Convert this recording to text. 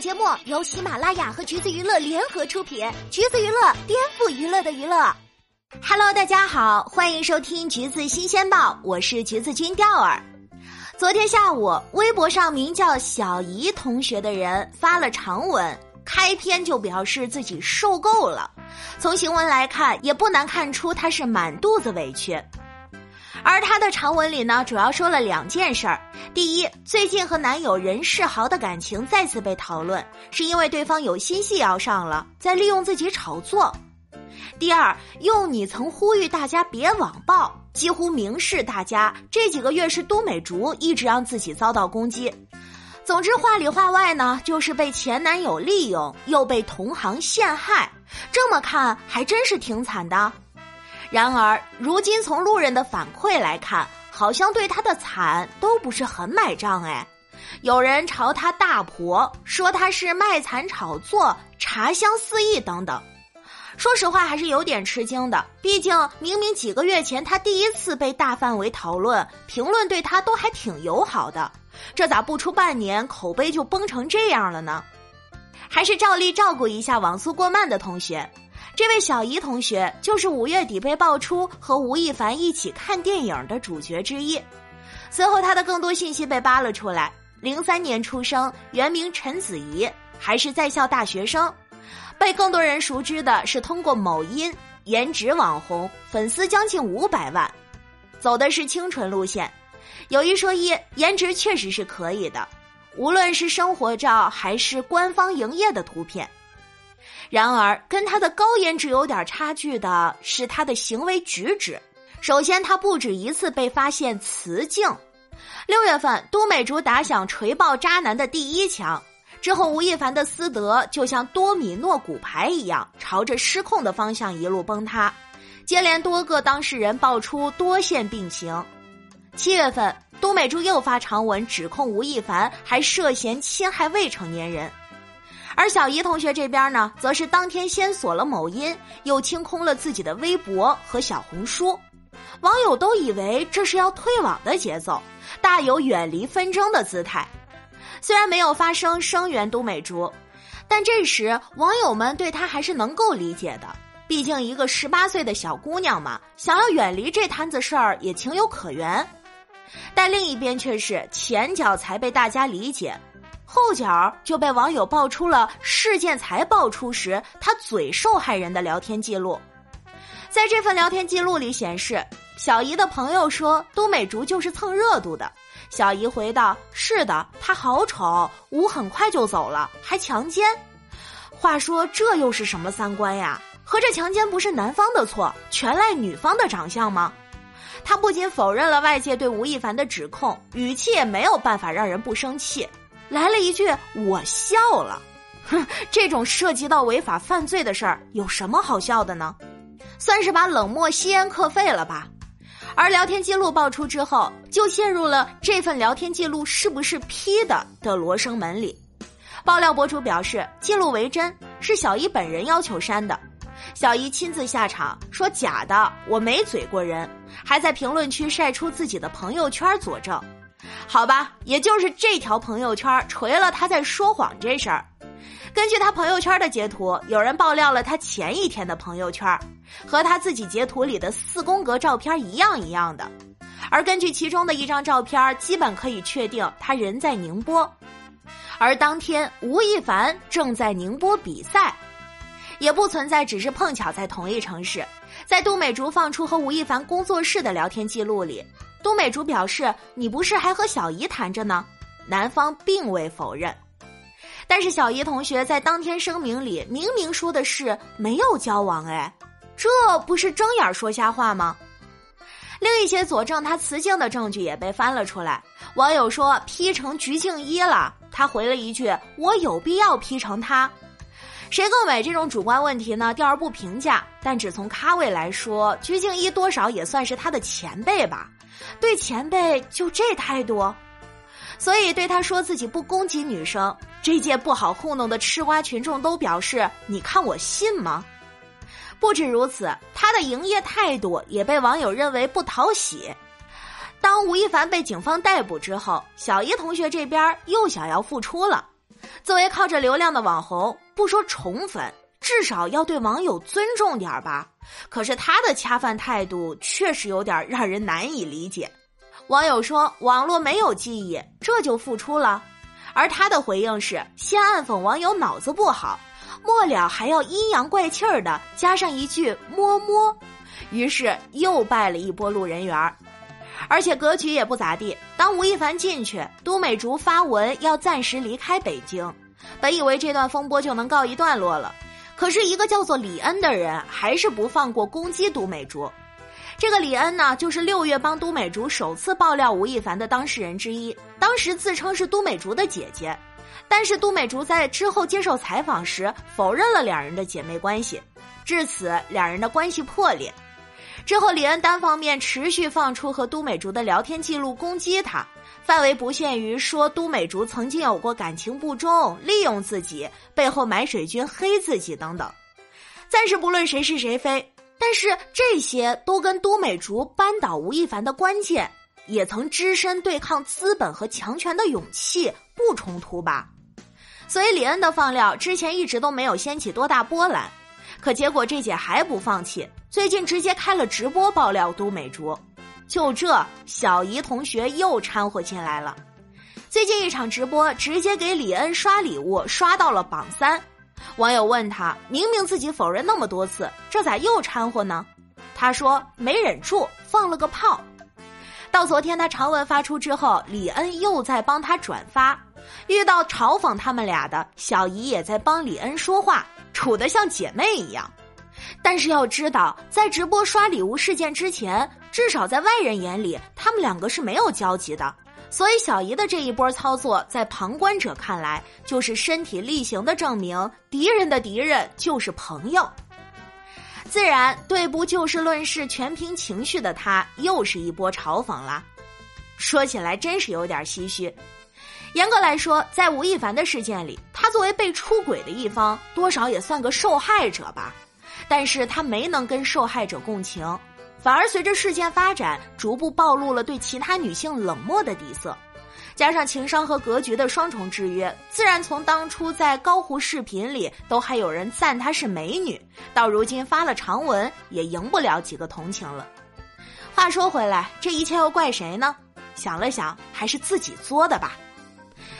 节目由喜马拉雅和橘子娱乐联合出品，橘子娱乐颠覆娱乐的娱乐。Hello，大家好，欢迎收听橘子新鲜报，我是橘子君钓儿。昨天下午，微博上名叫小姨同学的人发了长文，开篇就表示自己受够了。从行文来看，也不难看出他是满肚子委屈。而她的长文里呢，主要说了两件事儿。第一，最近和男友任世豪的感情再次被讨论，是因为对方有新戏要上了，在利用自己炒作。第二，用你曾呼吁大家别网暴，几乎明示大家这几个月是都美竹一直让自己遭到攻击。总之，话里话外呢，就是被前男友利用，又被同行陷害。这么看，还真是挺惨的。然而，如今从路人的反馈来看，好像对他的惨都不是很买账哎。有人朝他大婆，说他是卖惨炒作、茶香四溢等等。说实话，还是有点吃惊的。毕竟，明明几个月前他第一次被大范围讨论，评论对他都还挺友好的，这咋不出半年口碑就崩成这样了呢？还是照例照顾一下网速过慢的同学。这位小姨同学就是五月底被爆出和吴亦凡一起看电影的主角之一。随后，他的更多信息被扒了出来：零三年出生，原名陈子怡，还是在校大学生。被更多人熟知的是通过某音，颜值网红，粉丝将近五百万，走的是清纯路线。有一说一，颜值确实是可以的，无论是生活照还是官方营业的图片。然而，跟他的高颜值有点差距的是他的行为举止。首先，他不止一次被发现雌竞。六月份，都美竹打响锤爆渣男的第一枪，之后吴亦凡的私德就像多米诺骨牌一样，朝着失控的方向一路崩塌。接连多个当事人爆出多线并行。七月份，都美竹又发长文指控吴亦凡还涉嫌侵害未成年人。而小姨同学这边呢，则是当天先锁了某音，又清空了自己的微博和小红书，网友都以为这是要退网的节奏，大有远离纷争的姿态。虽然没有发声声援都美竹，但这时网友们对她还是能够理解的，毕竟一个十八岁的小姑娘嘛，想要远离这摊子事儿也情有可原。但另一边却是前脚才被大家理解。后脚就被网友爆出了事件才爆出时他嘴受害人的聊天记录，在这份聊天记录里显示，小姨的朋友说都美竹就是蹭热度的。小姨回道：“是的，他好丑，吴很快就走了，还强奸。”话说这又是什么三观呀？合着强奸不是男方的错，全赖女方的长相吗？他不仅否认了外界对吴亦凡的指控，语气也没有办法让人不生气。来了一句：“我笑了。”哼，这种涉及到违法犯罪的事儿，有什么好笑的呢？算是把冷漠吸烟课废了吧。而聊天记录爆出之后，就陷入了这份聊天记录是不是 P 的的罗生门里。爆料博主表示，记录为真，是小姨本人要求删的。小姨亲自下场说假的，我没嘴过人，还在评论区晒出自己的朋友圈佐证。好吧，也就是这条朋友圈锤了他在说谎这事儿。根据他朋友圈的截图，有人爆料了他前一天的朋友圈，和他自己截图里的四宫格照片一样一样的。而根据其中的一张照片，基本可以确定他人在宁波。而当天吴亦凡正在宁波比赛，也不存在只是碰巧在同一城市。在杜美竹放出和吴亦凡工作室的聊天记录里。都美竹表示：“你不是还和小姨谈着呢？”男方并未否认，但是小姨同学在当天声明里明明说的是没有交往，哎，这不是睁眼说瞎话吗？另一些佐证他雌竞的证据也被翻了出来。网友说 P 成鞠婧祎了，他回了一句：“我有必要 P 成他？谁更美？”这种主观问题呢，调而不评价。但只从咖位来说，鞠婧祎多少也算是他的前辈吧。对前辈就这态度，所以对他说自己不攻击女生，这届不好糊弄的吃瓜群众都表示：“你看我信吗？”不止如此，他的营业态度也被网友认为不讨喜。当吴亦凡被警方逮捕之后，小姨同学这边又想要复出了。作为靠着流量的网红，不说宠粉，至少要对网友尊重点吧。可是他的恰饭态度确实有点让人难以理解。网友说：“网络没有记忆，这就付出了。”而他的回应是先暗讽网友脑子不好，末了还要阴阳怪气儿的加上一句“摸摸”，于是又败了一波路人缘儿。而且格局也不咋地。当吴亦凡进去，都美竹发文要暂时离开北京，本以为这段风波就能告一段落了，可是一个叫做李恩的人还是不放过攻击都美竹。这个李恩呢，就是六月帮都美竹首次爆料吴亦凡的当事人之一，当时自称是都美竹的姐姐，但是都美竹在之后接受采访时否认了两人的姐妹关系，至此两人的关系破裂。之后，李恩单方面持续放出和都美竹的聊天记录攻击他，范围不限于说都美竹曾经有过感情不忠、利用自己、背后买水军黑自己等等。暂时不论谁是谁非，但是这些都跟都美竹扳倒吴亦凡的关键，也曾只身对抗资本和强权的勇气不冲突吧？所以李恩的放料之前一直都没有掀起多大波澜。可结果这姐还不放弃，最近直接开了直播爆料都美竹，就这小姨同学又掺和进来了。最近一场直播直接给李恩刷礼物，刷到了榜三。网友问他，明明自己否认那么多次，这咋又掺和呢？他说没忍住放了个炮。到昨天他长文发出之后，李恩又在帮他转发，遇到嘲讽他们俩的小姨也在帮李恩说话。处得像姐妹一样，但是要知道，在直播刷礼物事件之前，至少在外人眼里，他们两个是没有交集的。所以小姨的这一波操作，在旁观者看来，就是身体力行的证明，敌人的敌人就是朋友。自然，对不就事论事、全凭情绪的他，又是一波嘲讽了。说起来，真是有点唏嘘。严格来说，在吴亦凡的事件里，他作为被出轨的一方，多少也算个受害者吧。但是他没能跟受害者共情，反而随着事件发展，逐步暴露了对其他女性冷漠的底色。加上情商和格局的双重制约，自然从当初在高湖视频里都还有人赞她是美女，到如今发了长文也赢不了几个同情了。话说回来，这一切又怪谁呢？想了想，还是自己作的吧。